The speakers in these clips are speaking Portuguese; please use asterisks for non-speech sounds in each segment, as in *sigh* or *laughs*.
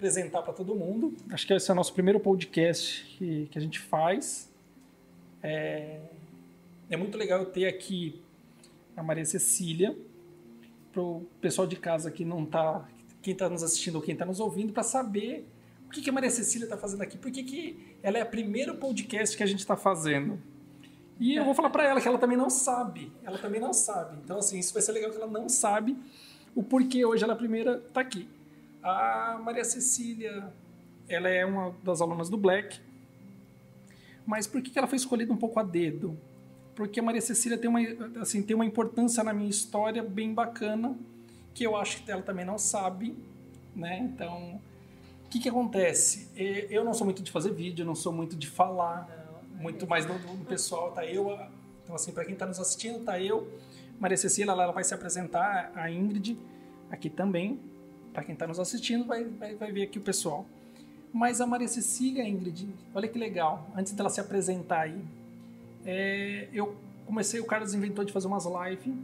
apresentar para todo mundo. Acho que esse é o nosso primeiro podcast que, que a gente faz. É, é muito legal ter aqui a Maria Cecília, para o pessoal de casa que não está, quem está nos assistindo ou quem está nos ouvindo, para saber o que, que a Maria Cecília está fazendo aqui, por que ela é o primeiro podcast que a gente está fazendo. E eu vou falar para ela que ela também não sabe. Ela também não sabe. Então, assim, isso vai ser legal que ela não sabe o porquê hoje ela é a primeira está aqui. A Maria Cecília, ela é uma das alunas do Black. Mas por que ela foi escolhida um pouco a dedo? Porque a Maria Cecília tem uma, assim, tem uma importância na minha história bem bacana, que eu acho que ela também não sabe, né? Então, o que, que acontece? Eu não sou muito de fazer vídeo, não sou muito de falar muito mais do, do pessoal. Tá eu, então assim, para quem está nos assistindo, tá eu, Maria Cecília, ela, ela vai se apresentar, a Ingrid aqui também. Para quem está nos assistindo, vai, vai, vai ver aqui o pessoal. Mas a Maria Cecília, Ingrid, olha que legal, antes dela se apresentar aí, é, eu comecei, o Carlos inventou de fazer umas lives,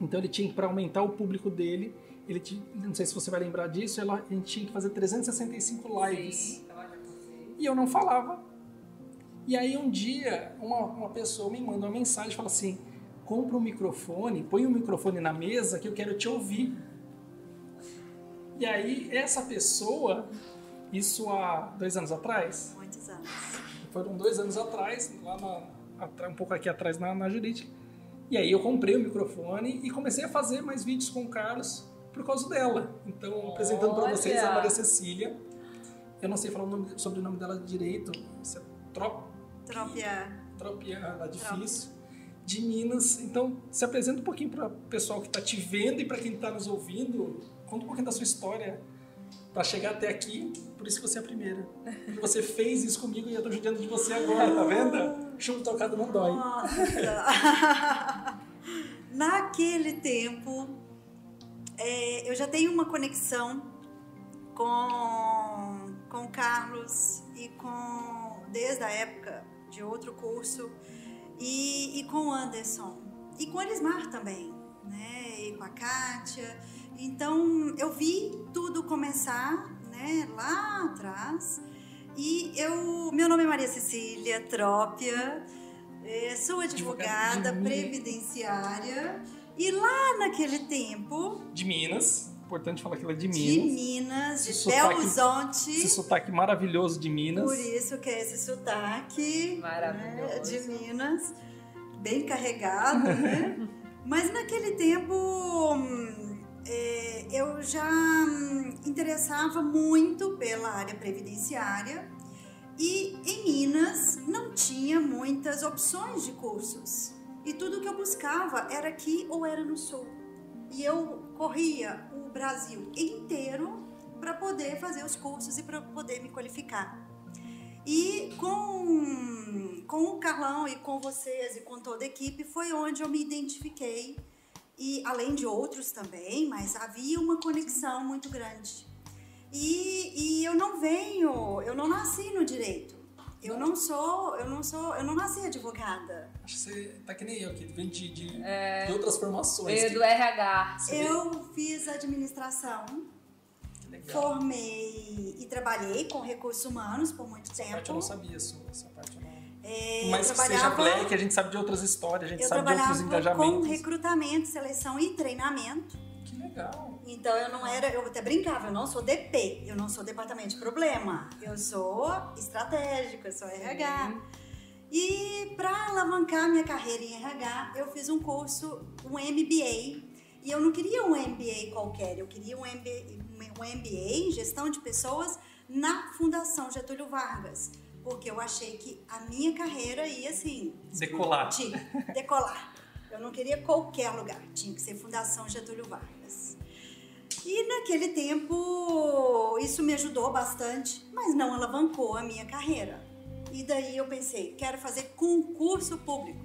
então ele tinha que, para aumentar o público dele, ele tinha, não sei se você vai lembrar disso, ela, a gente tinha que fazer 365 lives. Sim, e eu não falava, e aí um dia uma, uma pessoa me manda uma mensagem fala assim: compra um microfone, põe um microfone na mesa que eu quero te ouvir. E aí essa pessoa, isso há dois anos atrás? Muitos anos. Foram dois anos atrás, lá na, um pouco aqui atrás na, na jurídica. E aí eu comprei o microfone e comecei a fazer mais vídeos com o Carlos por causa dela. Então, apresentando para vocês a Maria Cecília. Eu não sei falar o nome, sobre o nome dela direito. Isso é Trop Tropia. Tropia, lá difícil. De Minas. Então, se apresenta um pouquinho para o pessoal que está te vendo e para quem está nos ouvindo. Conta um pouquinho da sua história para chegar até aqui. Por isso que você é a primeira. Porque você fez isso comigo e eu estou judiando de você agora, tá vendo? Chumbo tocado não dói. *laughs* Naquele tempo, é, eu já tenho uma conexão com, com o Carlos e com desde a época de outro curso, e, e com Anderson, e com Elismar também, né? E com a Kátia. Então eu vi tudo começar, né? Lá atrás. E eu, meu nome é Maria Cecília Trópia, é, sou advogada previdenciária e lá naquele tempo de Minas importante falar que ela é de Minas. De Minas, de Belo Horizonte. Esse sotaque maravilhoso de Minas. Por isso que é esse sotaque maravilhoso. Né, de Minas, bem carregado, né? *laughs* Mas naquele tempo é, eu já interessava muito pela área previdenciária e em Minas não tinha muitas opções de cursos. E tudo que eu buscava era aqui ou era no sul. E eu corria o Brasil inteiro para poder fazer os cursos e para poder me qualificar. E com, com o Carlão e com vocês e com toda a equipe foi onde eu me identifiquei. E além de outros também, mas havia uma conexão muito grande. E, e eu não venho, eu não nasci no direito. Eu não sou, eu não sou, eu não nasci advogada. Acho que você tá que nem eu, que vem de, de, é, de outras formações. Veio do RH. Eu fiz administração. Formei e trabalhei com recursos humanos por muito essa tempo. Parte eu não sabia, essa parte. É, Mas que seja black, a gente sabe de outras histórias, a gente sabe de outros engajamentos. com recrutamento, seleção e treinamento. Que legal. Então eu não era, eu até brincava, eu não sou DP, eu não sou departamento de problema, eu sou estratégica, eu sou RH. E para alavancar minha carreira em RH, eu fiz um curso, um MBA. E eu não queria um MBA qualquer, eu queria um MBA, um MBA em gestão de pessoas na Fundação Getúlio Vargas. Porque eu achei que a minha carreira ia assim. Decolar. Decolar. Eu não queria qualquer lugar, tinha que ser Fundação Getúlio Vargas. E naquele tempo isso me ajudou bastante, mas não alavancou a minha carreira. E daí eu pensei, quero fazer concurso público.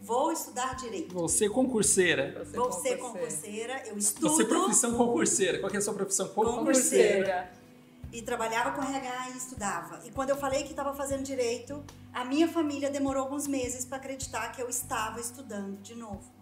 Vou estudar direito. Vou ser concurseira. Vou ser concurseira, eu estudo. Você profissão concurseira. Qual é a sua profissão? Concurseira. concurseira. E trabalhava com RH e estudava. E quando eu falei que estava fazendo direito, a minha família demorou alguns meses para acreditar que eu estava estudando de novo.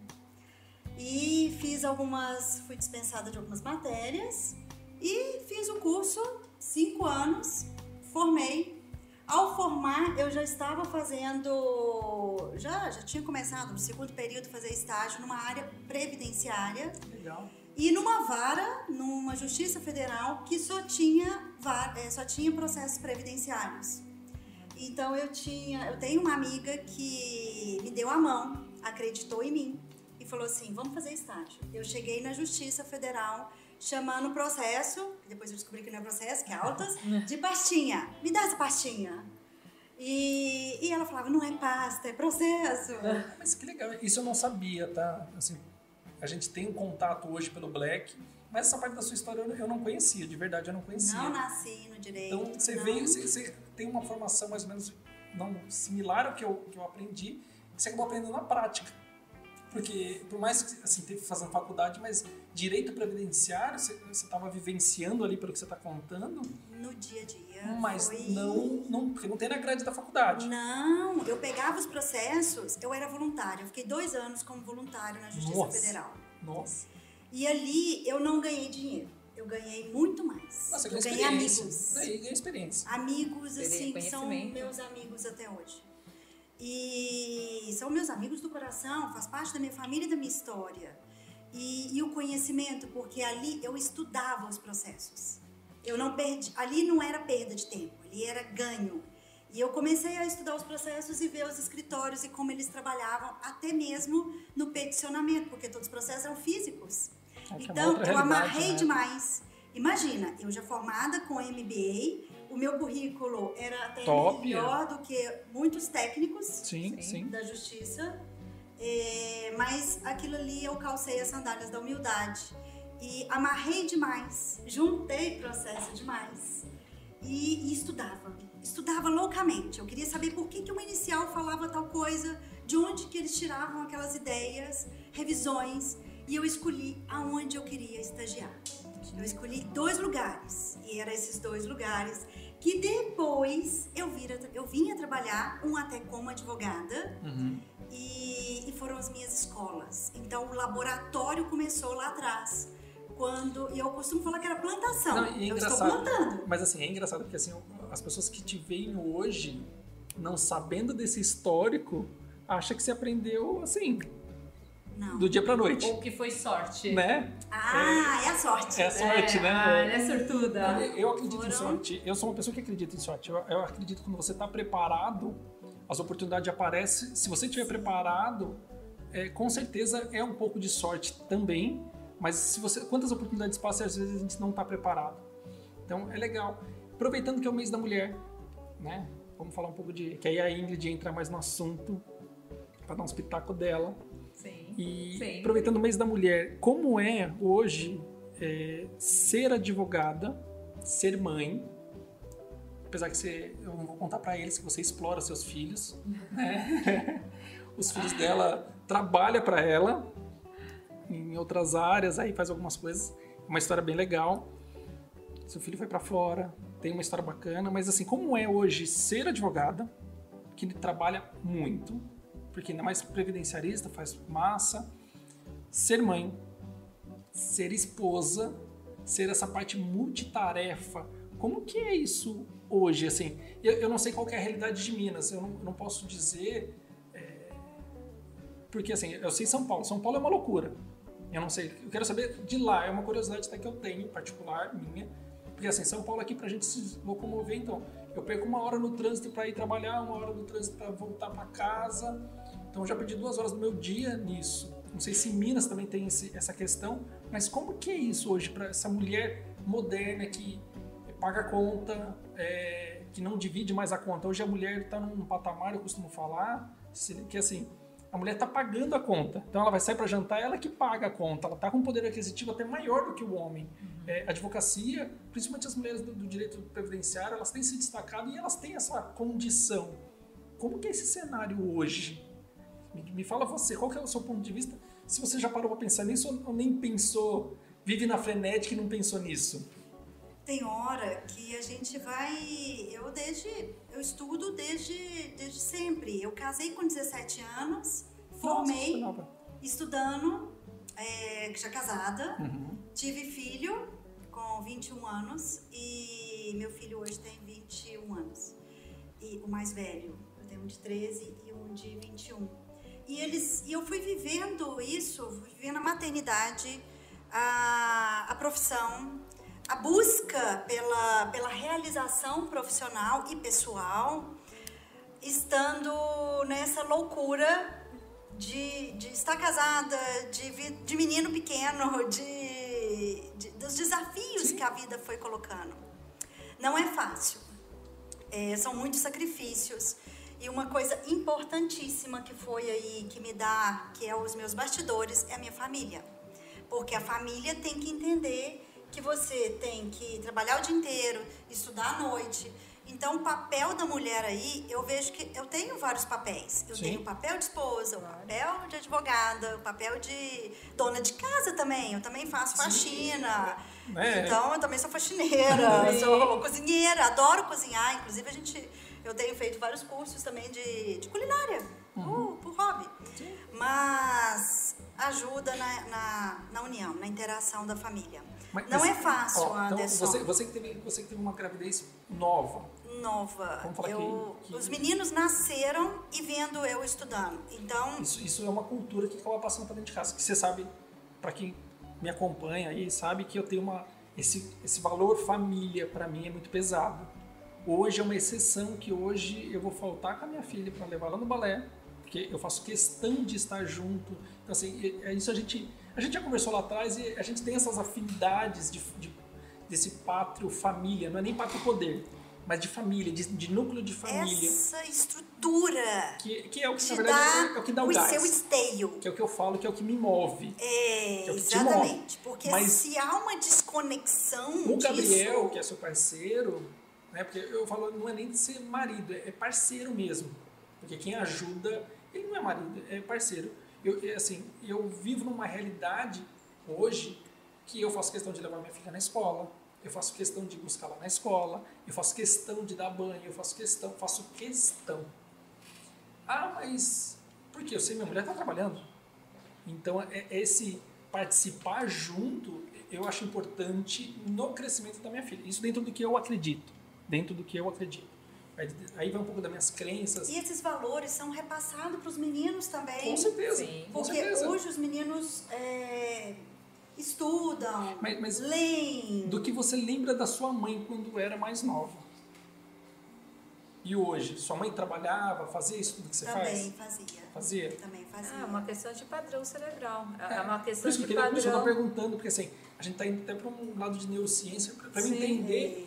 E fiz algumas, fui dispensada de algumas matérias e fiz o curso cinco anos, formei. Ao formar, eu já estava fazendo, já, já tinha começado no segundo período fazer estágio numa área previdenciária. Legal. E numa vara, numa justiça federal que só tinha, é, só tinha processos previdenciários. Então eu tinha, eu tenho uma amiga que me deu a mão, acreditou em mim e falou assim: "Vamos fazer estágio". Eu cheguei na Justiça Federal chamando o processo, depois eu descobri que não é processo, que é autas, *laughs* de pastinha. Me dá essa pastinha. E, e ela falava: "Não é pasta, é processo". *laughs* Mas que legal, isso eu não sabia, tá? Assim, a gente tem um contato hoje pelo Black, mas essa parte da sua história eu não conhecia, de verdade eu não conhecia. Não nasci no direito. Então você não. veio, você, você tem uma formação mais ou menos não similar ao que eu, que eu aprendi, você acabou aprendendo na prática. Porque, por mais que assim, teve fazendo faculdade, mas direito previdenciário, você estava vivenciando ali pelo que você está contando. No dia a dia. Mas foi... não, não, porque não tem na grade da faculdade. Não, eu pegava os processos, eu era voluntária. Eu fiquei dois anos como voluntária na Justiça Nossa. Federal. Nossa. E ali eu não ganhei dinheiro. Eu ganhei muito mais. Nossa, eu ganhei amigos. Aí ganhou experiência. Amigos, assim, que são meus amigos até hoje. E são meus amigos do coração, faz parte da minha família e da minha história. E, e o conhecimento, porque ali eu estudava os processos. Eu não perdi, ali não era perda de tempo, ali era ganho. E eu comecei a estudar os processos e ver os escritórios e como eles trabalhavam, até mesmo no peticionamento, porque todos os processos eram físicos. É é Então, outra eu amarrei né? demais. Imagina, eu já formada com MBA, o meu currículo era até Top, melhor do que muitos técnicos Sim, Sim. da justiça, É, mas aquilo ali eu calcei as sandálias da humildade e amarrei demais, juntei processo demais e, e estudava, estudava loucamente. Eu queria saber por que, que uma inicial falava tal coisa, de onde que eles tiravam aquelas ideias, revisões e eu escolhi aonde eu queria estagiar. Eu escolhi dois lugares e eram esses dois lugares que depois eu, vira, eu vinha trabalhar, um até como advogada, Uhum. e, e foram as minhas escolas. Então o laboratório começou lá atrás. Quando, e eu costumo falar que era plantação. Não, é eu estou plantando. Mas assim, é engraçado porque assim, as pessoas que te veem hoje, não sabendo desse histórico, acha que você aprendeu assim, Não. do dia pra noite. Ou que foi sorte. Né? Ah, é a sorte. É a sorte, é, né? Ah, ela é sortuda. Eu, eu acredito em Foram- sorte. Eu sou uma pessoa que acredita em sorte. Eu, eu acredito que quando você está preparado, as oportunidades aparecem. Se você estiver preparado, é, com certeza é um pouco de sorte também. Mas se você, quantas oportunidades passam, às vezes a gente não está preparado. Então é legal. Aproveitando que é o mês da mulher, né? Vamos falar um pouco de. Que aí a Ingrid entra mais no assunto para dar um espetáculo dela. E Sim. aproveitando o mês da mulher, como é hoje é, ser advogada, ser mãe? Apesar que você, eu não vou contar pra eles que você explora seus filhos, né? *laughs* Os filhos dela trabalha pra ela em outras áreas, aí faz algumas coisas. Uma história bem legal. Seu filho foi pra fora, tem uma história bacana, mas assim, como é hoje ser advogada, que trabalha muito, porque ainda mais previdenciarista, faz massa, ser mãe, ser esposa, ser essa parte multitarefa. Como que é isso hoje? Assim, eu, eu não sei qual é a realidade de Minas, eu não, eu não posso dizer. é, porque assim, eu sei São Paulo. São Paulo é uma loucura. Eu não sei, eu quero saber de lá, é uma curiosidade até que eu tenho, particular, minha. Porque assim, São Paulo aqui pra gente se locomover, então, eu perco uma hora no trânsito para ir trabalhar, uma hora no trânsito para voltar para casa. Então eu já perdi duas horas do meu dia nisso. Não sei se Minas também tem esse- essa questão, mas como que é isso hoje para essa mulher moderna que paga a conta, é, que não divide mais a conta? Hoje a mulher está num patamar, eu costumo falar, que assim, a mulher está pagando a conta. Então ela vai sair para jantar, ela que paga a conta. Ela está com um poder aquisitivo até maior do que o homem. É, a advocacia, principalmente as mulheres do, do direito previdenciário, elas têm se destacado e elas têm essa condição. Como que é esse cenário hoje? Me, fala você, qual que é o seu ponto de vista? Se você já parou para pensar nisso ou- ou nem pensou, vive na frenética e não pensou nisso? Tem hora que a gente vai. Eu desde. Eu estudo desde, desde sempre. Eu casei com 17 anos, formei Nossa, estudando, é, já casada, Uhum. tive filho com 21 anos e meu filho hoje tem 21 anos. E o mais velho, eu tenho um de 13 e um de 21. E eles, e eu fui vivendo isso, fui vivendo a maternidade, a, a profissão, a busca pela, pela realização profissional e pessoal, estando nessa loucura de, de estar casada, de, de menino pequeno, *laughs* de, de- dos desafios que a vida foi colocando. Não é fácil. É, são muitos sacrifícios. E uma coisa importantíssima que foi aí, que me dá, que é os meus bastidores, é a minha família. Porque a família tem que entender que você tem que trabalhar o dia inteiro, estudar à noite. Então, o papel da mulher aí, eu vejo que eu tenho vários papéis. Eu Sim. tenho o papel de esposa, o papel de advogada, o papel de dona de casa também. Eu também faço faxina. É. Então, eu também sou faxineira, sou cozinheira, adoro cozinhar. Inclusive, a gente, eu tenho feito vários cursos também de, de culinária, por, por hobby. Mas ajuda na, na, na união, na interação da família. Mas- Não mas- é fácil, ó, então, Anderson. você, você, que teve, você que teve uma gravidez nova. Nova. Vamos falar Eu- que- que- Os meninos nasceram e vendo eu estudando. Então, Isso, isso é uma cultura que acaba passando para dentro de casa. Que você sabe, para quem me acompanha aí, sabe que eu tenho uma. Esse, esse valor família para mim é muito pesado. Hoje é uma exceção que hoje eu vou faltar com a minha filha para levar ela no balé, porque eu faço questão de estar junto. Então, assim, é isso a gente. A gente já conversou lá atrás e a gente tem essas afinidades de, de- desse pátrio família, não é nem pátrio poder, mas de família, de, de núcleo de família. essa estrutura Que, que é o que, na verdade, dá é o que dá o, o gás. seu esteio. Que é o que eu falo, que é o que me move. É, é exatamente. Porque Mas- se há uma desconexão O Gabriel, disso, que é seu parceiro, né? Porque eu falo, não é nem de ser marido, é parceiro mesmo. Porque quem ajuda, ele não é marido, é parceiro. Eu, é assim, eu vivo numa realidade hoje que eu faço questão de levar minha filha na escola, eu faço questão de buscar lá na escola, eu faço questão de dar banho, eu faço questão, faço questão. Ah, mas por quê? Eu sei, minha mulher está trabalhando. Então, é- é esse participar junto, eu acho importante no crescimento da minha filha. Isso dentro do que eu acredito. Dentro do que eu acredito. Aí, vai um pouco das minhas crenças. e esses valores são repassados para os meninos também. Com certeza. Sim. Com Porque certeza. hoje os meninos é, estudam, Mas- mas leem. Do que você lembra da sua mãe quando era mais nova. E hoje, sua mãe trabalhava, fazia isso tudo que você Também faz? fazia. Fazia? Também fazia. É uma questão de padrão cerebral. É, É, uma Por questão isso que de eu queria, por isso que eu padrão. perguntando, porque assim, a gente tá indo até para um lado de neurociência, para entender.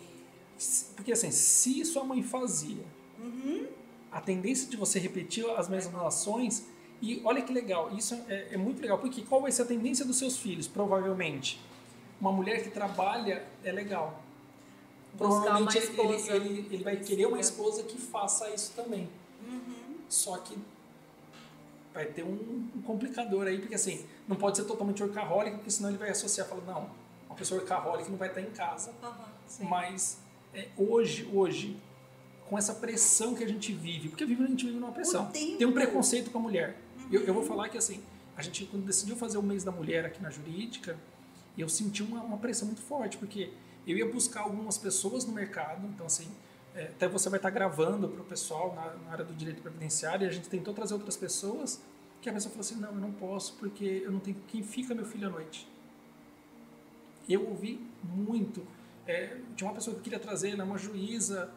Porque assim, se sua mãe fazia, a tendência de você repetir as mesmas ações, e olha que legal, isso é, é muito legal, porque qual vai ser a tendência dos seus filhos, provavelmente? Uma mulher que trabalha é legal. Provavelmente ele, ele, ele vai querer uma Sim. esposa que faça isso também. Só que vai ter um, um complicador aí, porque assim, não pode ser totalmente workaholic, porque senão ele vai associar e falar, não, uma pessoa workaholic não vai estar em casa. Sim. Mas é, hoje, hoje, com essa pressão que a gente vive, porque a gente vive numa pressão, tem um preconceito com a mulher. Eu, eu vou falar que assim, a gente quando decidiu fazer o mês da mulher aqui na jurídica, eu senti uma, uma pressão muito forte, porque eu ia buscar algumas pessoas no mercado, então assim, é, até você vai estar gravando para o pessoal na, na área do direito previdenciário, e a gente tentou trazer outras pessoas, que a pessoa falou assim, não, eu não posso, porque eu não tenho quem fica meu filho à noite. Eu ouvi muito. É, tinha uma pessoa que queria trazer, né, uma juíza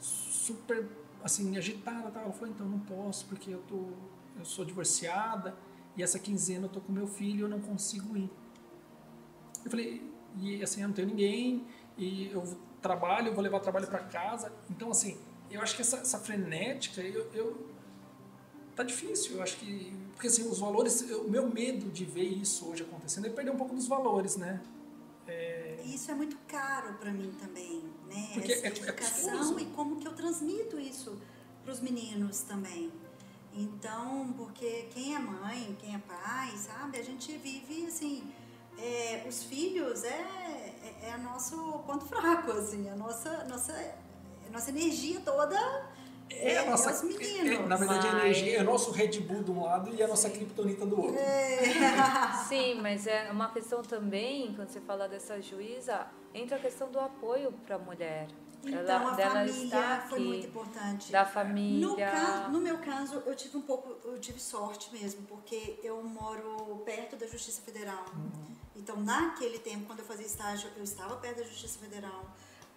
super assim agitada, tá? ela falou então não posso porque eu tô, eu sou divorciada e essa quinzena eu tô com meu filho eu não consigo ir. Eu falei e assim eu não tenho ninguém e eu trabalho, eu vou levar trabalho para casa, então assim eu acho que essa, essa frenética eu, eu tá difícil, eu acho que porque assim os valores, o meu medo de ver isso hoje acontecendo é perder um pouco dos valores, né? E isso é muito caro para mim também, né? Porque Essa é- é educação custoso. e como que eu transmito isso para os meninos também. Então, porque quem é mãe, quem é pai, sabe? A gente vive assim. é, os filhos é, é, é nosso ponto fraco, assim, a nossa, nossa, a nossa energia toda É, a nossa, os meninos. é- na verdade, a Mas- energia é o nosso Red Bull de um lado e a nossa Kryptonita do outro. *laughs* Sim, *laughs* mas é uma questão também, quando você fala dessa juíza, entra a questão do apoio para a mulher. Então, Ela- a dela família foi aqui, muito importante. Da No, família. ca- no meu caso, eu tive um pouco, eu tive sorte mesmo, porque eu moro perto da Justiça Federal. Uhum. Então, naquele tempo, quando eu fazia estágio, eu estava perto da Justiça Federal.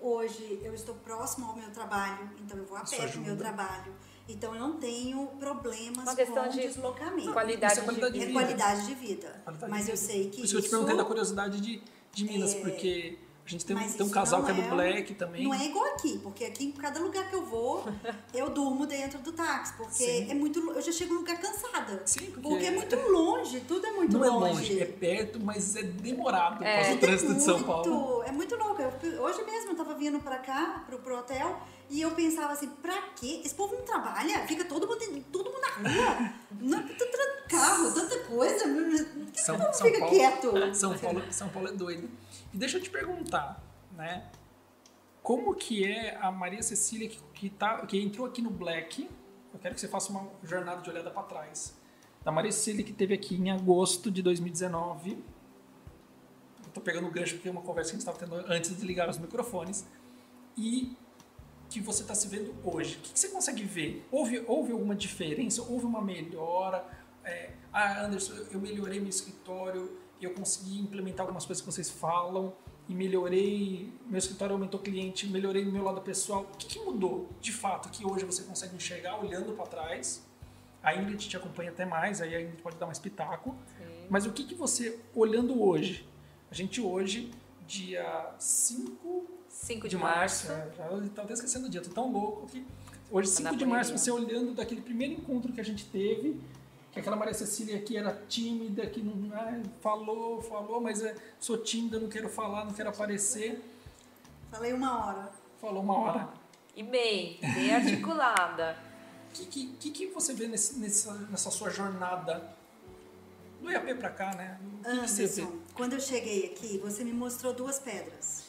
Hoje, eu estou próximo ao meu trabalho, então eu vou a pé pro meu trabalho. Então, eu não tenho problemas Uma questão com de deslocamento. Qualidade, é qualidade de É vida. qualidade de vida. Qualidade Mas de eu vida. sei que Por isso que eu te perguntei da curiosidade de, de Minas, É, porque a gente tem, um- tem um casal que é do é- Black também. Não é igual aqui, porque aqui em cada lugar que eu vou, *laughs* eu durmo dentro do táxi, porque Sim. é muito, eu já chego no lugar cansada. Sim, porque, Porque é muito longe, tudo é muito não é longe. longe, é perto, mas é demorado por É. causa do Tudo é trânsito de São muito- Paulo. É muito louco. Eu- hoje mesmo eu tava vindo pra cá, pro, pro hotel, e eu pensava assim, pra quê? Esse povo não trabalha? Fica todo mundo, todo mundo na rua. não, tanto carro, tanta coisa. Por que São- mundo São fica Paulo- quieto? São Paulo, São Paulo é doido. E deixa eu te perguntar, né? Como que é a Maria Cecília que, que, tá, que entrou aqui no Black? Eu quero que você faça uma jornada de olhada para trás. Da Maria Cecília que teve aqui em agosto de 2019. Eu tô pegando o gancho porque é uma conversa que a gente estava tendo antes de ligar os microfones. E que você está se vendo hoje. O que, que você consegue ver? Houve, houve alguma diferença? Houve uma melhora? É, ah, Anderson, eu melhorei meu escritório, eu consegui implementar algumas coisas que vocês falam e melhorei, meu escritório aumentou cliente, melhorei meu lado pessoal. O que, que mudou de fato que hoje você consegue enxergar olhando para trás? A Ingrid te acompanha até mais, aí a Ingrid pode dar mais pitaco. Sim. Mas o que, que você, olhando hoje, a gente hoje, dia 5 5 de março, é, já estava até esquecendo o dia, tô tão louco que hoje, Tá 5 na de março, você olhando daquele primeiro encontro que a gente teve, que aquela Maria Cecília aqui era tímida, que não ah, falou, falou, mas é, sou tímida, não quero falar, não quero aparecer. Falei uma hora. Falou uma hora. E bem, bem articulada. *laughs* O que, que, que, você vê nesse, nessa, nessa sua jornada do EAP pra cá, né? O que, que você vê? Anderson, quando eu cheguei aqui, você me mostrou duas pedras.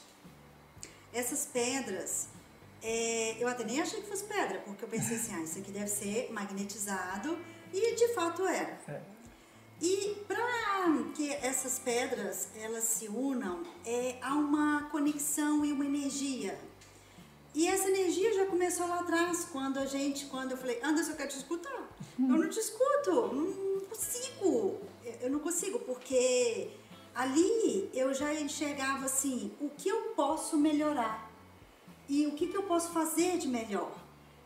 Essas pedras, é, eu até nem achei que fosse pedra, porque eu pensei assim, ah, isso aqui deve ser magnetizado, e de fato era. É. E para que essas pedras elas se unam, é, há uma conexão e uma energia. E essa energia já começou lá atrás, quando a gente, quando eu falei, Anderson, eu quero te escutar. Eu não te escuto, não consigo. Eu não consigo, porque ali eu já enxergava assim, o que eu posso melhorar e o que, que eu posso fazer de melhor.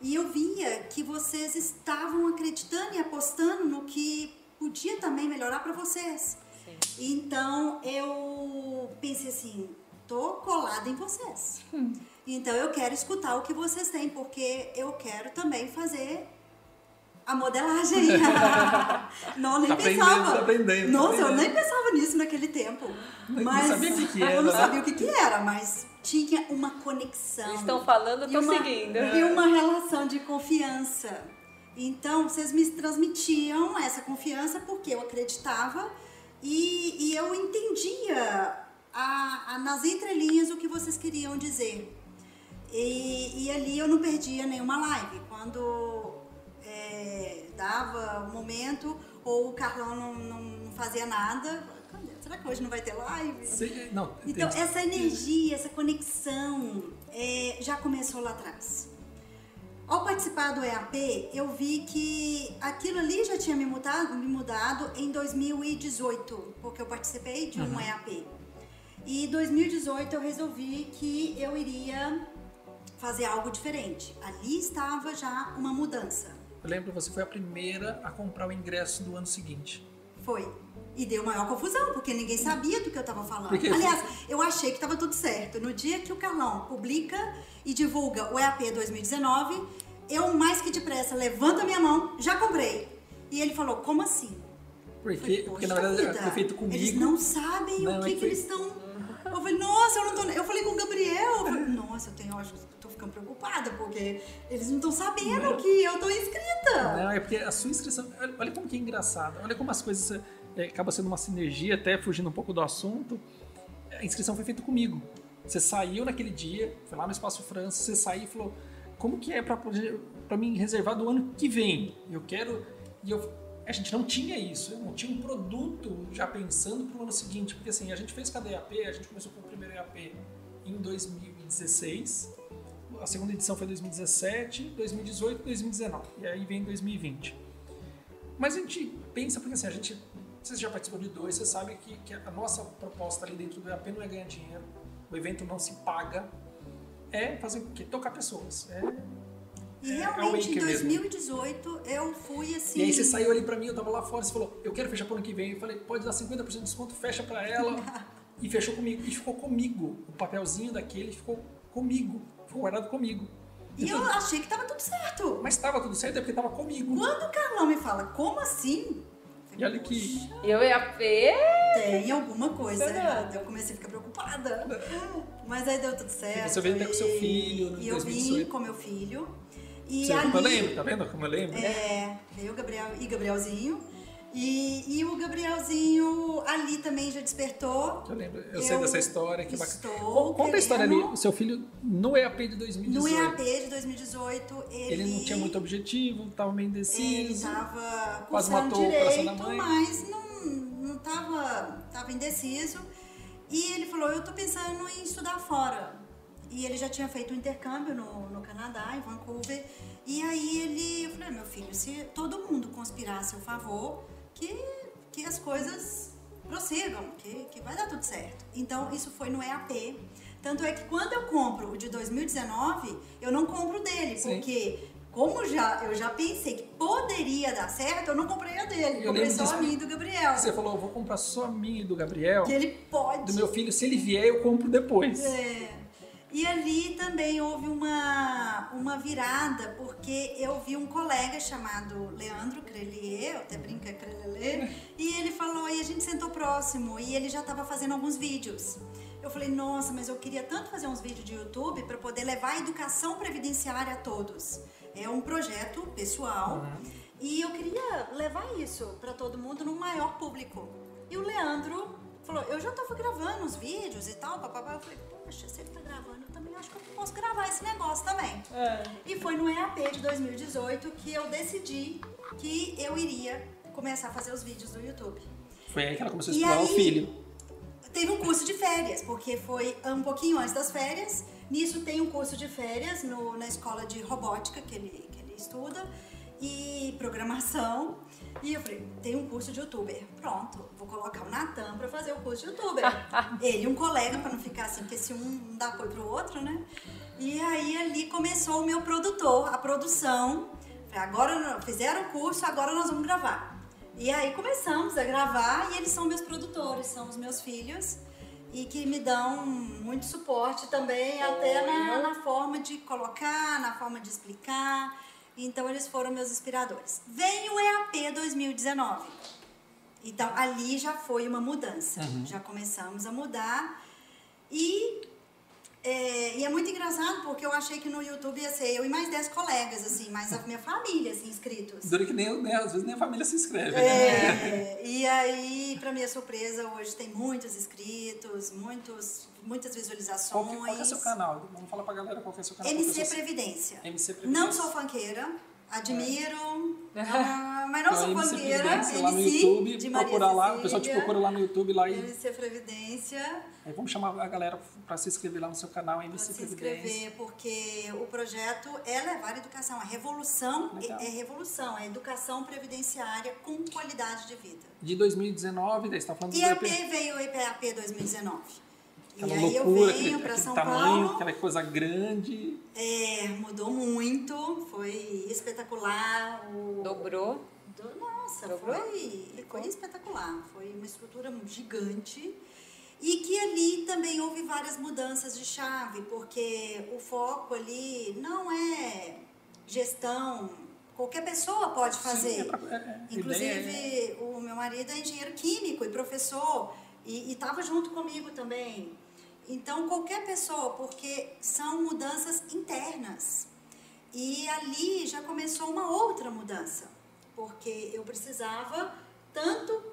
E eu via que vocês estavam acreditando e apostando no que podia também melhorar para vocês. Sim. Então eu pensei assim, tô colada em vocês. Então eu quero escutar o que vocês têm, porque eu quero também fazer a modelagem. *laughs* não, nem Tá aprendendo, pensava. tá aprendendo, tá Nossa, eu nem pensava nisso naquele tempo. Não Mas sabia o que que era, Eu não sabia o que, que era, mas tinha uma conexão. Eles estão falando, eu E tô uma- seguindo. E uma relação de confiança. Então, vocês me transmitiam essa confiança porque eu acreditava e, e eu entendia a- a- nas entrelinhas o que vocês queriam dizer. E, e ali eu não perdia nenhuma live. Quando é, dava o momento ou o Carlão não, não fazia nada, "Cadê? será que hoje não vai ter live? Você- não, Então, tem- essa energia, essa conexão é, já começou lá atrás. Ao participar do EAP, eu vi que aquilo ali já tinha me mudado, me mudado em 2018, porque eu participei de um Uhum. EAP. E em 2018 eu resolvi que eu iria fazer algo diferente. Ali estava já uma mudança. Eu lembro que você foi a primeira a comprar o ingresso do ano seguinte. Foi. E deu maior confusão, porque ninguém sabia do que eu tava falando. Porque- Aliás, eu achei que tava tudo certo. No dia que o Carlão publica e divulga o EAP 2019, eu mais que depressa levanto a minha mão, já comprei. E ele falou, como assim? Porque, falei, porque "Poxa na verdade vida, foi feito comigo. Eles não sabem Não, o é que, que que foi- eles estão. Eu falei, nossa, eu não tô. Eu falei com o Gabriel. Eu falei, nossa, eu tenho, eu ficando preocupada, porque eles não estão sabendo que eu tô inscrita. Não, é porque a sua inscrição. Olha, como que é engraçado. Olha como as coisas. É, acaba sendo uma sinergia, até fugindo um pouco do assunto. A inscrição foi feita comigo. Você saiu naquele dia, foi lá no Espaço França, você saiu e falou: como que é para para mim reservar do ano que vem? Eu quero e eu a gente não tinha isso, eu não tinha um produto já pensando para o ano seguinte, porque assim, a gente fez cada EAP, a gente começou com o primeiro EAP em 2016, a segunda edição foi 2017, 2018, 2019, e aí vem 2020. Mas a gente pensa, porque assim, a gente, você já participou de dois, você sabe que, que a nossa proposta ali dentro do EAP não é ganhar dinheiro, o evento não se paga, é fazer o quê? Tocar pessoas, é e é, realmente, em 2018, mesmo. eu fui assim. E aí você saiu ali pra mim, eu tava lá fora, você falou, eu quero fechar pro ano que vem. Eu falei, pode dar 50% de desconto, fecha pra ela. *laughs* e fechou comigo. E ficou comigo. O papelzinho daquele ficou comigo. Ficou guardado comigo. E então, eu achei que tava tudo certo. Mas tava tudo certo é porque tava comigo. Quando o Carlão me fala, como assim? E olha que. Eu ia ver. Tem alguma coisa errada. Eu comecei a ficar preocupada. Mas aí deu tudo certo. E você veio até com seu filho. E eu vim com meu filho. E Você ali, como eu lembro, tá vendo como eu lembro? É, veio o Gabriel e Gabrielzinho. E, e o Gabrielzinho ali também já despertou. Eu lembro, eu, eu sei dessa história. Que estou Conta querendo... a história ali, o seu filho no EAP de 2018. No EAP de 2018, ele... Ele não tinha muito objetivo, estava meio indeciso. Ele estava cursando direito, mas não, não tava, tava indeciso. E ele falou, eu tô pensando em estudar fora. E ele já tinha feito um intercâmbio no, no Canadá, em Vancouver. E aí ele, eu falei, meu filho, se todo mundo conspirar a seu favor, que, que as coisas prossigam, que, que vai dar tudo certo. Então, isso foi no EAP. Tanto é que quando eu compro o de 2019, eu não compro dele, Sim. porque como já, eu já pensei que poderia dar certo, eu não comprei a dele. Eu comprei só a minha e do Gabriel. Você falou, eu vou comprar só a minha e do Gabriel. Que ele pode. Do meu filho, se ele vier, eu compro depois. É. E ali também houve uma, uma virada, porque eu vi um colega chamado Leandro Crelier, eu até brinca Crelier, *laughs* e ele falou, e a gente sentou próximo, e ele já estava fazendo alguns vídeos. Eu falei, nossa, mas eu queria tanto fazer uns vídeos de YouTube para poder levar a educação previdenciária a todos. É um projeto pessoal uhum. e eu queria levar isso para todo mundo no maior público. E o Leandro falou, eu já estava gravando os vídeos e tal, papapá. Eu falei, poxa, se ele tá gravando, eu também acho que eu posso gravar esse negócio também. É. E foi no EAP de 2018 que eu decidi que eu iria começar a fazer os vídeos do YouTube. Foi aí que ela começou a estudar o filho. Teve um curso de férias, porque foi um pouquinho antes das férias. Nisso tem um curso de férias no, na escola de robótica que ele, que ele estuda e programação. E eu falei, tem um curso de youtuber. Pronto, vou colocar o Natan pra fazer o curso de youtuber. *laughs* Ele e um colega, pra não ficar assim, porque se um não dá apoio pro outro, né? E aí ali começou o meu produtor, a produção. Falei, agora fizeram o curso, agora nós vamos gravar. E aí começamos a gravar e eles são meus produtores, são os meus filhos. E que me dão muito suporte também, até na, na forma de colocar, na forma de explicar. Então eles foram meus inspiradores. Vem o EAP 2019. Então ali já foi uma mudança. Uhum. Já começamos a mudar. E é, e é muito engraçado porque eu achei que no YouTube ia ser eu e mais 10 colegas, assim, mais a minha família, assim, inscritos. Dura que nem, nem, às vezes nem a família se inscreve, é, né? E aí, pra minha surpresa, hoje tem muitos inscritos, muitos, muitas visualizações. Qual, que, qual que é seu canal? Vamos falar pra galera qual que é seu canal. MC Previdência. MC Previdência. Não sou fanqueira Admiro, é. uh, mas não *laughs* então, sou bandeira. MC, lá no YouTube, de procurar lá, o pessoal te procura lá no YouTube lá e. MC Previdência. Aí vamos chamar a galera para se inscrever lá no seu canal MC pra Previdência. Se inscrever, porque o projeto é levar a educação, a revolução é, é, revolução, é educação previdenciária com qualidade de vida. De 2019, daí você está falando do IAP veio o IPAP 2019. Aquela e aí loucura, eu venho para São tamanho, Paulo. Aquela coisa grande. É, mudou muito, foi espetacular. O... Dobrou? Do... Nossa, Dobrou? Foi, foi espetacular. Foi uma estrutura gigante. E que ali também houve várias mudanças de chave, porque o foco ali não é gestão, qualquer pessoa pode fazer. Sim, é pra, é, é Inclusive, é... o meu marido é engenheiro químico e professor, e estava junto comigo também. Então, qualquer pessoa, porque são mudanças internas. E ali já começou uma outra mudança, porque eu precisava tanto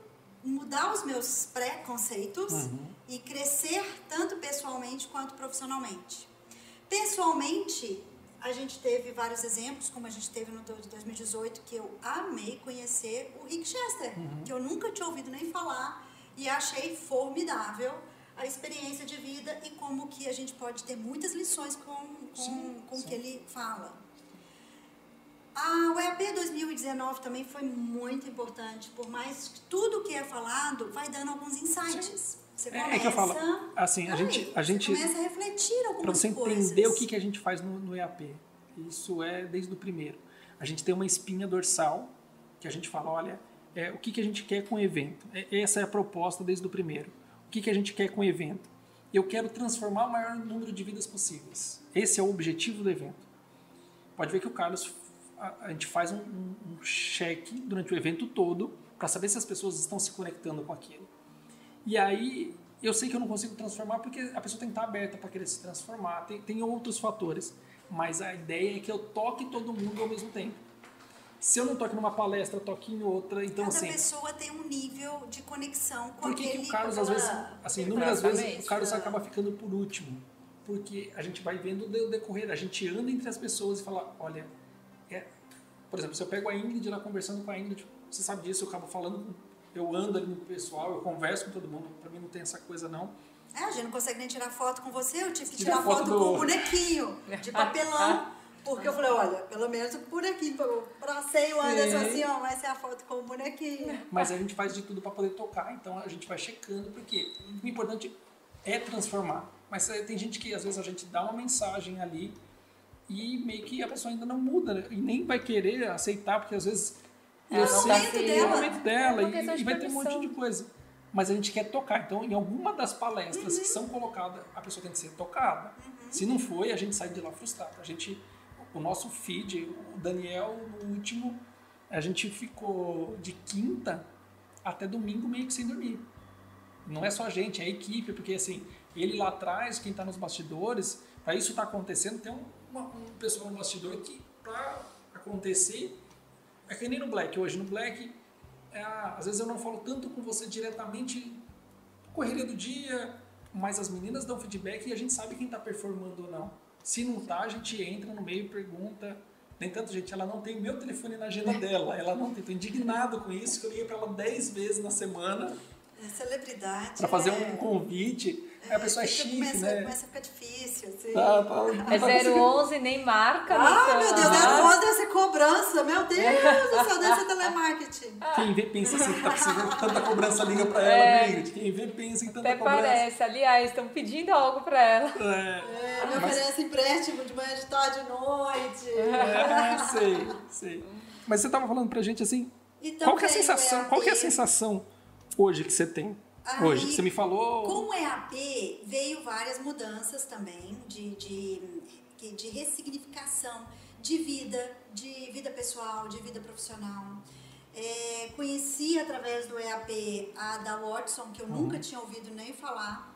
mudar os meus preconceitos uhum. e crescer tanto pessoalmente quanto profissionalmente. Pessoalmente, a gente teve vários exemplos, como a gente teve no de 2018, que eu amei conhecer o Rick Chester, Uhum. que eu nunca tinha ouvido nem falar e achei formidável a experiência de vida e como que a gente pode ter muitas lições com, com, Sim, com o sim. que ele fala. A UEAP 2019 também foi muito importante, por mais que tudo que é falado vai dando alguns insights. Você É, começa, é que eu falo, assim, a gente, a gente começa a refletir algumas para você coisas. entender o que, que a gente faz no, no EAP. Isso é desde o primeiro. A gente tem uma espinha dorsal que a gente fala, olha, é, o que, que a gente quer com o evento. É, essa é a proposta desde o primeiro. Que, que a gente quer com o evento? Eu quero transformar o maior número de vidas possíveis. Esse é o objetivo do evento. Pode ver que o Carlos, a, a gente faz um, um, um cheque durante o evento todo para saber se as pessoas estão se conectando com aquilo. E aí, eu sei que eu não consigo transformar porque a pessoa tem que estar aberta para querer se transformar, tem, tem outros fatores. Mas a ideia é que eu toque todo mundo ao mesmo tempo. Se eu não toque numa palestra, eu toque em outra, então Cada assim. pessoa tem um nível de conexão com Por que, aquele... o Carlos, às vezes, assim, inúmeras vezes, o Carlos acaba ficando por último? Porque a gente vai vendo o de- decorrer, a gente anda entre as pessoas e fala, olha, é... por exemplo, se eu pego a Ingrid lá conversando com a Ingrid, você sabe disso, eu acabo falando, eu ando ali no pessoal, eu converso com todo mundo, pra mim não tem essa coisa não. É, a gente não consegue nem tirar foto com você, eu tive que Tira tirar foto foto do- com o bonequinho de *laughs* papelão. Porque eu falei, olha, pelo menos o bonequinho, pra- pra ser o Anderson Sim. assim, ó, vai ser a foto com o bonequinho. Mas a gente faz de tudo para poder tocar, então a gente vai checando, porque o importante é transformar. Mas eh, tem gente que às vezes a gente dá uma mensagem ali e meio que a pessoa ainda não muda né? e nem vai querer aceitar, porque às vezes É eu o sei momento que é dela. o momento dela É e- e, de vai ter um monte de coisa. Mas a gente quer tocar. Então, em alguma das palestras que são colocadas, a pessoa tem que ser tocada. Se não foi, a gente sai de lá frustrado. A gente, o nosso feed, o Daniel, no último, a gente ficou de quinta até domingo meio que sem dormir. Não é só a gente, é a equipe, porque assim, ele lá atrás, quem está nos bastidores, para isso estar acontecendo, tem um, um pessoal no bastidor que para acontecer, é que nem no Black. Hoje no Black, é, às vezes eu não falo tanto com você diretamente, correria do dia, mas as meninas dão feedback e a gente sabe quem está performando ou não. Se não tá, a gente entra no meio e pergunta. Nem tanto, gente, ela não tem meu telefone na agenda dela. Ela não tem. Tô indignado com isso, que eu liguei para ela 10 vezes na semana É celebridade. para fazer é, um convite. Aí a pessoa é chique, começa, né? Começa a ficar difícil, assim. Tá, tá, não tá É conseguindo. 011, nem marca. Ah, meu Deus, Ah. 011 deve ser cobrança. Meu Deus do céu, deve ser telemarketing. Quem vê pensa assim, tá precisando de tanta cobrança, liga pra É. ela, Ingrid. Quem vê pensa em tanta Até cobrança. parece. Aliás, estão pedindo algo pra ela. É, É, me oferece empréstimo de manhã, de tarde, de noite. é, sei, sei. Mas você tava falando pra gente assim, E qual que é a sensação, qual que é a sensação hoje que você tem? Aí, Hoje, você me falou... Com o EAP veio várias mudanças também de, de, de ressignificação de vida, de vida pessoal, de vida profissional. É, conheci através do EAP a da Watson, que eu nunca tinha ouvido nem falar.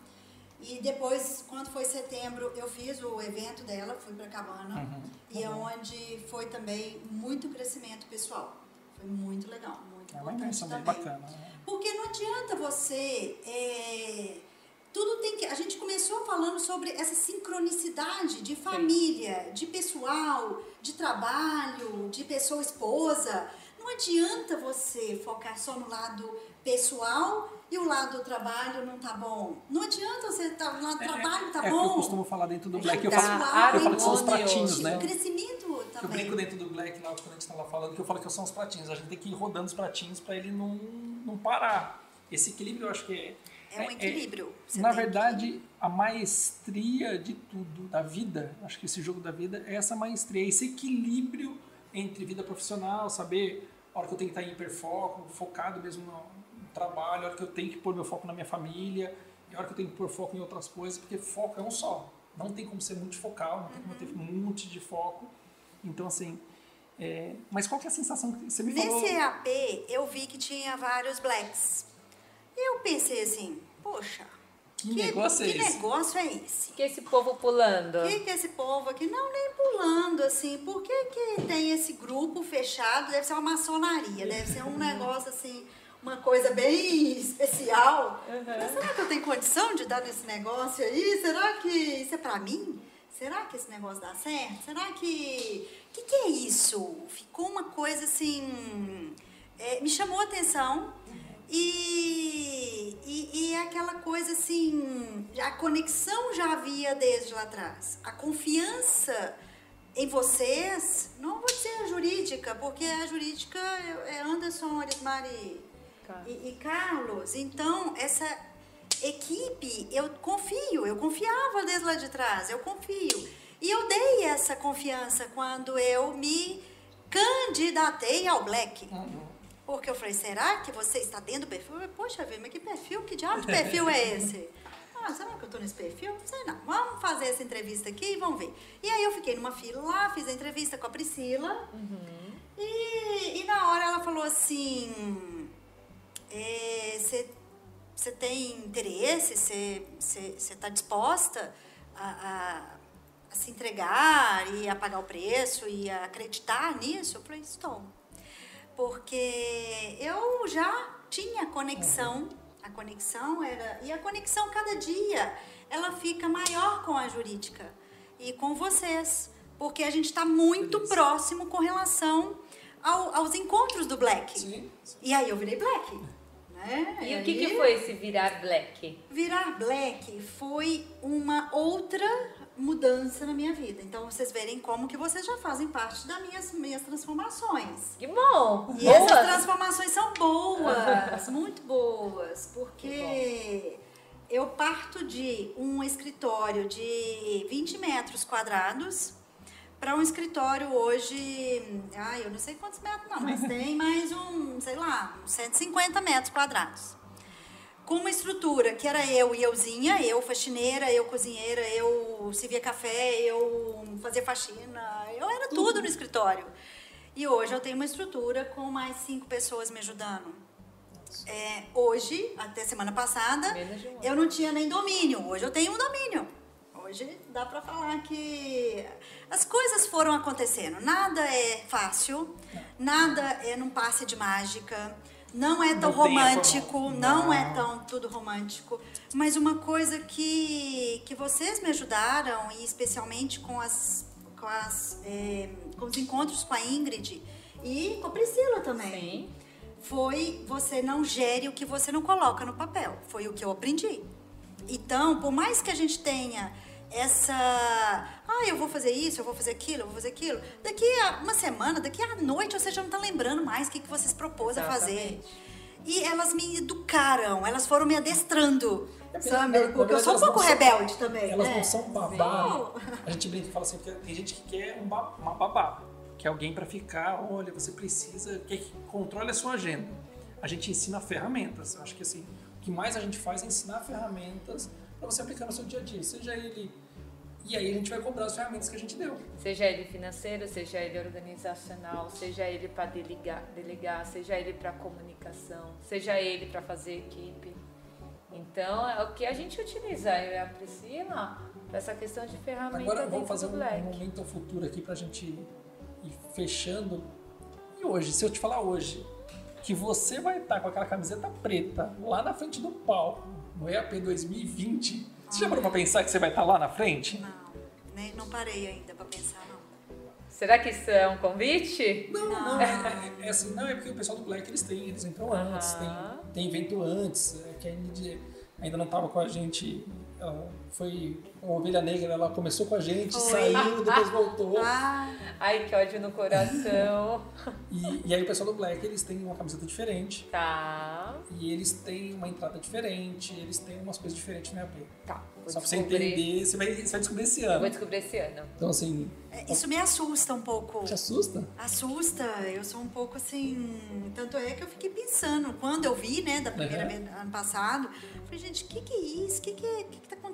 E depois, quando foi setembro, eu fiz o evento dela, fui para Cabana, Uhum. e é onde foi também muito crescimento pessoal. Foi muito legal, muito É importante também. bacana. né? Porque não adianta você. é, tudo tem que. A gente começou falando sobre essa sincronicidade de família, de pessoal, de trabalho, de pessoa esposa. Não adianta você focar só no lado pessoal e o lado do trabalho não tá bom. Não adianta você estar no lado do trabalho tá é eu bom. costumo falar dentro do É Black, eu tá falo, eu falo que são os pratinhos, né? O crescimento Eu também. brinco dentro do Black lá, quando a gente tá lá falando, que eu falo que são os pratinhos. A gente tem que ir rodando os pratinhos para ele não, não parar. Esse equilíbrio eu acho que é. É um equilíbrio. Você na tem que- verdade, a maestria de tudo, da vida, acho que esse jogo da vida é essa maestria, esse equilíbrio entre vida profissional, saber a hora que eu tenho que estar em hiperfoco, focado mesmo no, no trabalho, a hora que eu tenho que pôr meu foco na minha família, e a hora que eu tenho que pôr foco em outras coisas, porque foco é um só. Não tem como ser multifocal, não tem como ter um monte de foco. Então, assim, é, mas qual que é a sensação que você me falou? Nesse EAP, eu vi que tinha vários blacks. E eu pensei assim, poxa, Que negócio é que esse? negócio é esse? Que esse povo pulando. O que, que esse povo aqui, não, nem pulando assim, por que, que tem esse grupo fechado? Deve ser uma maçonaria, deve ser um *laughs* negócio assim, uma coisa bem especial. Mas será que eu tenho condição de dar nesse negócio aí? Será que isso é pra mim? será que esse negócio dá certo? Será que. O que, que é isso? Ficou uma coisa assim. é, me chamou a atenção. E, e, e é aquela coisa assim, a conexão já havia desde lá atrás. A confiança em vocês, não vou dizer a jurídica, porque a jurídica é Anderson, Arismari Tá. e, e Carlos. Então, essa equipe, eu confio, eu confiava desde lá de trás, eu confio. E eu dei essa confiança quando eu me candidatei ao Black. Porque eu falei, será que você está dentro do perfil? Eu falei, Poxa vida, mas que perfil? Que diabo de perfil é esse? *laughs* Ah, será que eu estou nesse perfil? Não sei não. Vamos fazer essa entrevista aqui e vamos ver. E aí eu fiquei numa fila lá, fiz a entrevista com a Priscila. E, e na hora ela falou assim, você tem interesse? Você está disposta a, a, a se entregar e a pagar o preço e a acreditar nisso? Eu falei, estou porque eu já tinha conexão, a conexão era e a conexão cada dia ela fica maior com a jurídica e com vocês, porque a gente está muito próximo com relação ao- aos encontros do Black. Sim. E aí eu virei Black. Né? E o que, aí- que foi esse virar black? Virar black foi uma outra mudança na minha vida. Então vocês verem como que vocês já fazem parte das minhas, minhas transformações. Que bom! E essas Boas! transformações são boas, *laughs* muito boas, porque Que eu parto de um escritório de 20 metros quadrados para um escritório hoje, ai, eu não sei quantos metros não, mas *laughs* tem mais um, sei lá, uns 150 metros quadrados. Com uma estrutura que era eu e euzinha, eu faxineira, eu cozinheira, eu servia café, eu fazia faxina, eu era tudo no escritório. E hoje eu tenho uma estrutura com mais cinco pessoas me ajudando. É, hoje, até semana passada, um eu não tinha nem domínio. Hoje eu tenho um domínio. Hoje dá pra falar que as coisas foram acontecendo. Nada é fácil, nada é num passe de mágica, não é tão Não romântico, forma- não é Não. tão tudo romântico. Mas uma coisa que, que vocês me ajudaram, e especialmente com, as, com, as, eh, com os encontros com a Ingrid e com a Priscila também Sim. foi você não gere o que você não coloca no papel. Foi o que eu aprendi. Então, por mais que a gente tenha essa, ah, eu vou fazer isso, eu vou fazer aquilo, eu vou fazer aquilo, daqui a uma semana, daqui à noite você já não tá lembrando mais o que, que você se propôs a fazer. Exatamente. E elas me educaram, elas foram me adestrando, sabe? Porque eu sou um pouco não são- rebelde também, Elas né? não são babá. A gente brinca e fala assim, porque tem gente que quer um ba- uma babá. Que é alguém para ficar, olha, você precisa, quer que controle a sua agenda. A gente ensina ferramentas. Eu acho que assim, o que mais a gente faz é ensinar ferramentas para você aplicar no seu dia a dia. Seja ele. E aí a gente vai cobrar as ferramentas que a gente deu. Seja ele financeiro, seja ele organizacional, seja ele para delegar, delegar, seja ele para comunicação, seja ele para fazer equipe. Então, é o que a gente utiliza, eu e a Priscila, para essa questão de ferramenta Agora vamos fazer um, um momento futuro aqui pra gente ir fechando. E hoje, se eu te falar hoje que você vai estar com aquela camiseta preta lá na frente do palco no EAP 2020, você já parou pra pensar que você vai estar lá na frente? Não, nem, não parei ainda pra pensar, não. Será que isso é um convite? Não, não, é, é assim, não, é porque o pessoal do Black eles têm, eles entram antes, tem, tem evento antes, é, que a Ingrid ainda não estava com a gente, ela foi a ovelha negra, ela começou com a gente, Foi. saiu, depois voltou. *laughs* Ah, Ai, que ódio no coração. E, e aí o pessoal do Black, eles têm uma camiseta diferente, tá, e eles têm uma entrada diferente, eles têm umas coisas diferentes no EAP. tá. Vou Só pra você entender, você vai, você vai descobrir esse Vou ano. descobrir esse ano. Então assim, é, isso me assusta um pouco. te assusta? Assusta, eu sou um pouco assim. Tanto é que eu fiquei pensando, quando eu vi, né, da primeira Uhum. vez ano passado, falei, gente, o que, que é isso? O que, que, que, que tá acontecendo?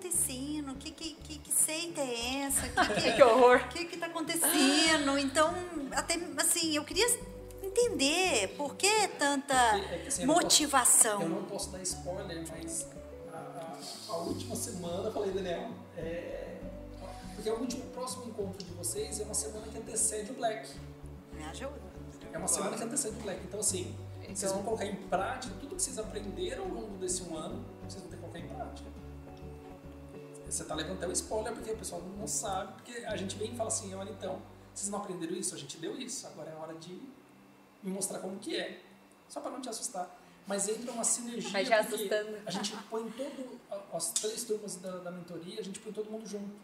Que, que, que, que seita é essa? O que, *laughs* que, Que horror. o que, que tá acontecendo? Então, até assim, eu queria entender por que tanta É que, assim, eu não posso- motivação. Eu não posso dar spoiler, mas a, a- a última semana eu falei, Daniel, é, porque o último próximo encontro de vocês é uma semana que antecede o Black. Me ajuda. É uma semana que antecede o Black. Então, assim, vocês Então- vão colocar em prática tudo que vocês aprenderam ao longo desse um ano, Você tá levantando o spoiler porque o pessoal não sabe, porque a gente vem e fala assim, olha então, vocês não aprenderam isso? A gente deu isso, agora é hora de me mostrar como que é. Só para não te assustar. Mas entra uma sinergia. Mas já assustando. A gente põe todo, as três turmas da, da mentoria, a gente põe todo mundo junto.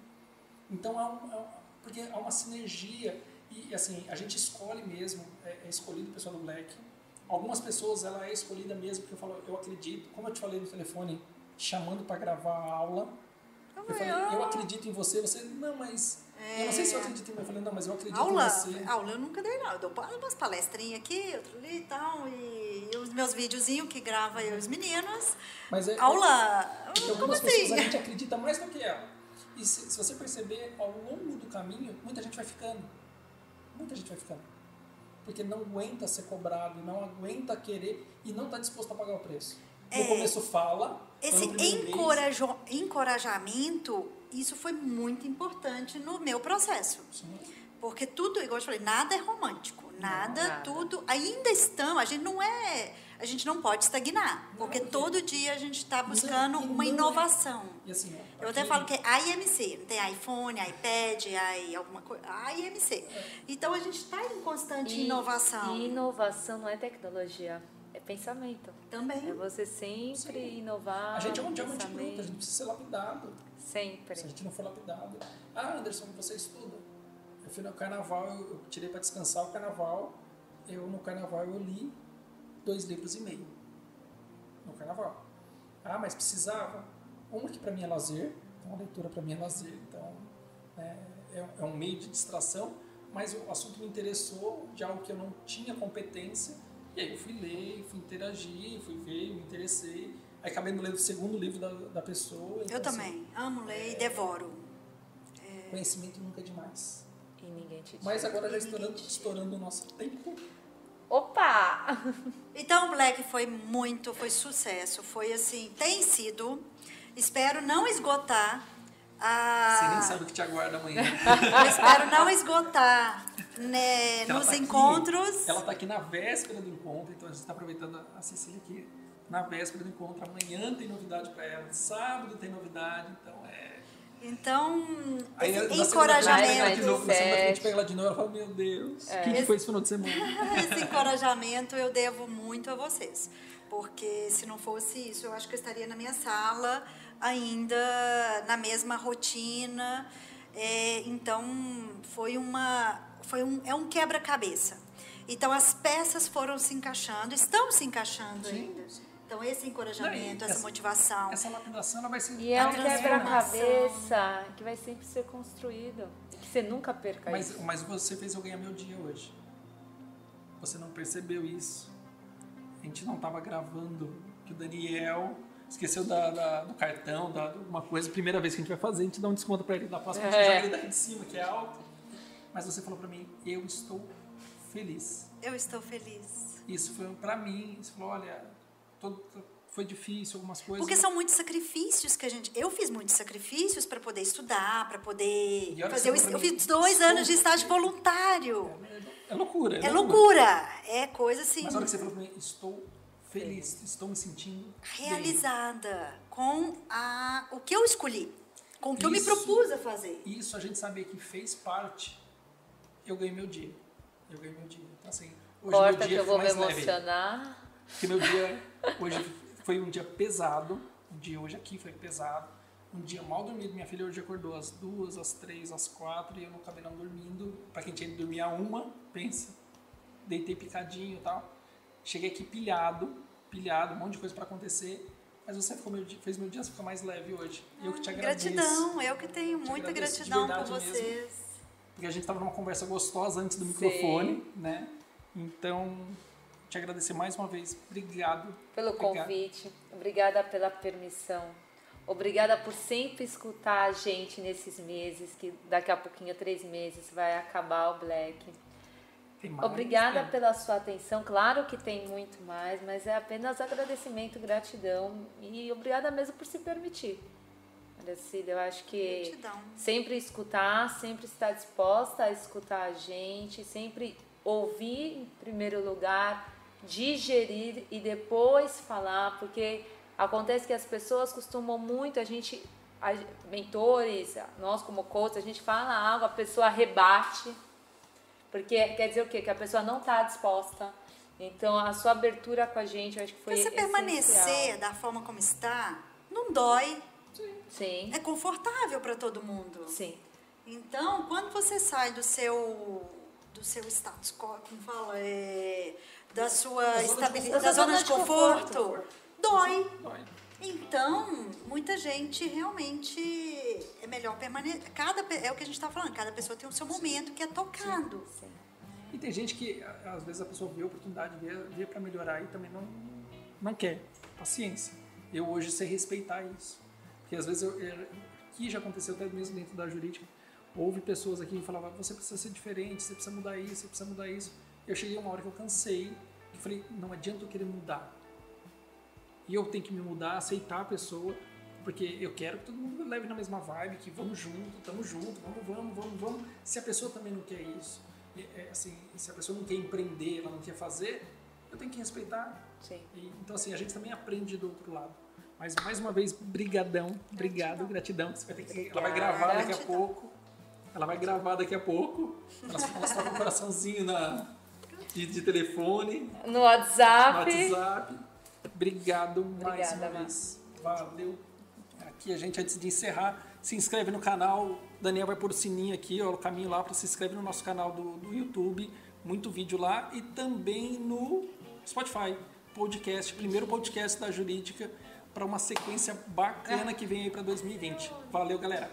Então, há um, há, porque há uma sinergia. E, assim, a gente escolhe mesmo, é, é escolhido o pessoal do Black. Algumas pessoas, ela é escolhida mesmo, porque eu falo, eu acredito, como eu te falei no telefone, chamando para gravar a aula, eu falei, eu acredito em você, você, não, mas é... Eu não sei se eu acredito em mim. Eu falei, não, mas eu acredito aula, em você. Aula eu nunca dei, não. Eu dou umas palestrinhas aqui, outro ali e tal. E, os meus videozinhos que grava eu e os meninos. Mas é, aula. Porque algumas assim? pessoas a gente acredita mais do que ela. E se, se, você perceber, ao longo do caminho, muita gente vai ficando. Muita gente vai ficando. Porque não aguenta ser cobrado, não aguenta querer e não está disposto a pagar o preço. No é, começo fala. Esse encorajo, encorajamento isso foi muito importante no meu processo. Sim. Porque tudo, igual eu falei, nada é romântico. Nada, não, nada, tudo. Ainda estão, a gente não é. A gente não pode estagnar. Porque não, todo dia a gente está buscando uma é. inovação. É. Assim, eu até falo que é IMC, não tem iPhone, iPad, i alguma coisa. IMC. É. Então a gente está em constante e, inovação. E inovação não é tecnologia. Pensamento. Também. É você sempre Sim. inovar. A gente é um diamante bruto, a gente precisa ser lapidado. Sempre. Se a gente não for lapidado. Ah, Anderson, você estuda. Eu fui no carnaval, eu, eu tirei para descansar o carnaval. Eu, no carnaval, eu li dois livros e meio. No carnaval. Ah, mas precisava. Uma que para mim é lazer, então a leitura para mim é lazer, então é, é, é um meio de distração, mas o assunto me interessou de algo que eu não tinha competência, e aí eu fui ler, fui interagir, fui ver, me interessei, Aí acabei lendo o segundo livro da, da pessoa. Então, eu também. Assim, Amo ler é, e devoro. É... Conhecimento nunca é demais. E ninguém te Mas agora já estourando, estourando o nosso tempo. Opa! Então, Black foi muito, foi sucesso. Foi assim, tem sido. Espero não esgotar a... Você nem sabe o que te aguarda amanhã. Eu *laughs* espero não esgotar né, nos tá encontros. Aqui, ela está aqui na véspera do encontro, então a gente está aproveitando a Cecília aqui na véspera do encontro. Amanhã tem novidade para ela, sábado tem novidade, então é. Então, Aí, esse encorajamento. De novo, na frente, pega ela de novo, ela fala: Meu Deus, é. que foi esse final de semana? *laughs* esse encorajamento eu devo muito a vocês, porque se não fosse isso, eu acho que eu estaria na minha sala, ainda na mesma rotina. É, então, foi uma. Foi um, é um quebra-cabeça. Então, as peças foram se encaixando, estão se encaixando Sim. ainda. Então, esse encorajamento, essa, essa, motivação. Essa lapidação ela vai ser. E é um quebra-cabeça que vai sempre ser construído. Que você nunca perca mas, isso. Mas você fez eu ganhar meu dia hoje. Você não percebeu isso. A gente não estava gravando que o Daniel esqueceu da, da, do cartão, da uma coisa. Primeira vez que a gente vai fazer, a gente dá um desconto para ele. Da próxima, a gente é. joga ele daqui de cima, que é alto. Mas você falou para mim: eu estou feliz. Eu estou feliz. Isso foi para mim. Você falou: olha todo, foi difícil algumas coisas. Porque são muitos sacrifícios que a gente. Eu fiz muitos sacrifícios para poder estudar, para poder fazer. Eu, eu fiz dois anos de estágio voluntário. É, é loucura. É, é loucura. É coisa assim. Mas a hora que você falou para mim, estou feliz, estou me sentindo realizada bem. com a o que eu escolhi, com o que isso, eu me propus a fazer. Isso a gente sabia que fez parte. Eu ganhei meu dia. Eu ganhei meu dia. Então assim, hoje Corta meu dia que eu vou me emocionar. Leve. Porque meu dia hoje foi um dia pesado. O dia hoje aqui foi pesado. Um dia mal dormido. Minha filha hoje acordou às duas, às três, às quatro e eu não acabei não dormindo. Para quem tinha que dormir a uma, pensa. Deitei picadinho e tal. Cheguei aqui pilhado, pilhado, um monte de coisa para acontecer. Mas você meu, fez meu dia ficar mais leve hoje. E eu que te agradeço. Gratidão, eu que tenho muita gratidão por vocês. Mesmo, porque a gente estava numa conversa gostosa antes do microfone, Sim. né? Então, te agradecer mais uma vez. Obrigado. Pelo Obrigado. convite. Obrigada pela permissão. Obrigada por sempre escutar a gente nesses meses, que daqui a pouquinho, três meses, vai acabar o Black. Mais, Obrigada pela sua atenção. Claro que tem muito mais, mas é apenas agradecimento, gratidão e obrigada mesmo por se permitir. Cida, eu acho que gratidão. sempre escutar, sempre estar disposta a escutar a gente, sempre ouvir em primeiro lugar, digerir e depois falar, porque acontece que as pessoas costumam muito, a gente a, mentores, nós como coach, a gente fala algo, a pessoa rebate, porque quer dizer o quê? Que a pessoa não está disposta. Então, a sua abertura com a gente, eu acho que foi Você essencial. permanecer da forma como está, não dói. Sim, É confortável para todo mundo. sim. Então, quando você sai do seu do seu status quo, como fala, é, da sua estabilidade, conforto. da zona de conforto, conforto. dói. Dói. Então, muita gente realmente é melhor permanecer. Cada é o que a gente está falando. Cada pessoa tem o seu momento que é tocado. sim. E tem gente que, às vezes, a pessoa vê a oportunidade, vê, vê para melhorar e também não, não quer. Paciência. Eu hoje sei respeitar isso. Porque às vezes, eu, eu, que já aconteceu até mesmo dentro da jurídica, houve pessoas aqui que falavam, você precisa ser diferente, você precisa mudar isso, você precisa mudar isso. Eu cheguei uma hora que eu cansei, que falei, não adianta eu querer mudar. E eu tenho que me mudar, aceitar a pessoa, porque eu quero que todo mundo leve na mesma vibe, que vamos junto, tamo junto, vamos, vamos, vamos, vamos. Se a pessoa também não quer isso, e, é, assim, se a pessoa não quer empreender, ela não quer fazer, eu tenho que respeitar. Sim. E, então assim, a gente também aprende do outro lado. Mas mais uma vez, brigadão, obrigado, gratidão. Você vai ter que, ela vai gravar daqui a pouco. Ela vai gravar daqui a pouco. Elas vão mostrar um coraçãozinho na, de, de telefone, No no WhatsApp. WhatsApp. Obrigado mais Obrigada, uma vez. Valeu. Aqui a gente, antes de encerrar, se inscreve no canal. Daniel vai pôr o sininho aqui, ó, o caminho lá para se inscrever no nosso canal do, do YouTube. Muito vídeo lá. E também no Spotify. Podcast, primeiro podcast da Jurídica para uma sequência bacana que vem aí para 2020. Valeu, galera.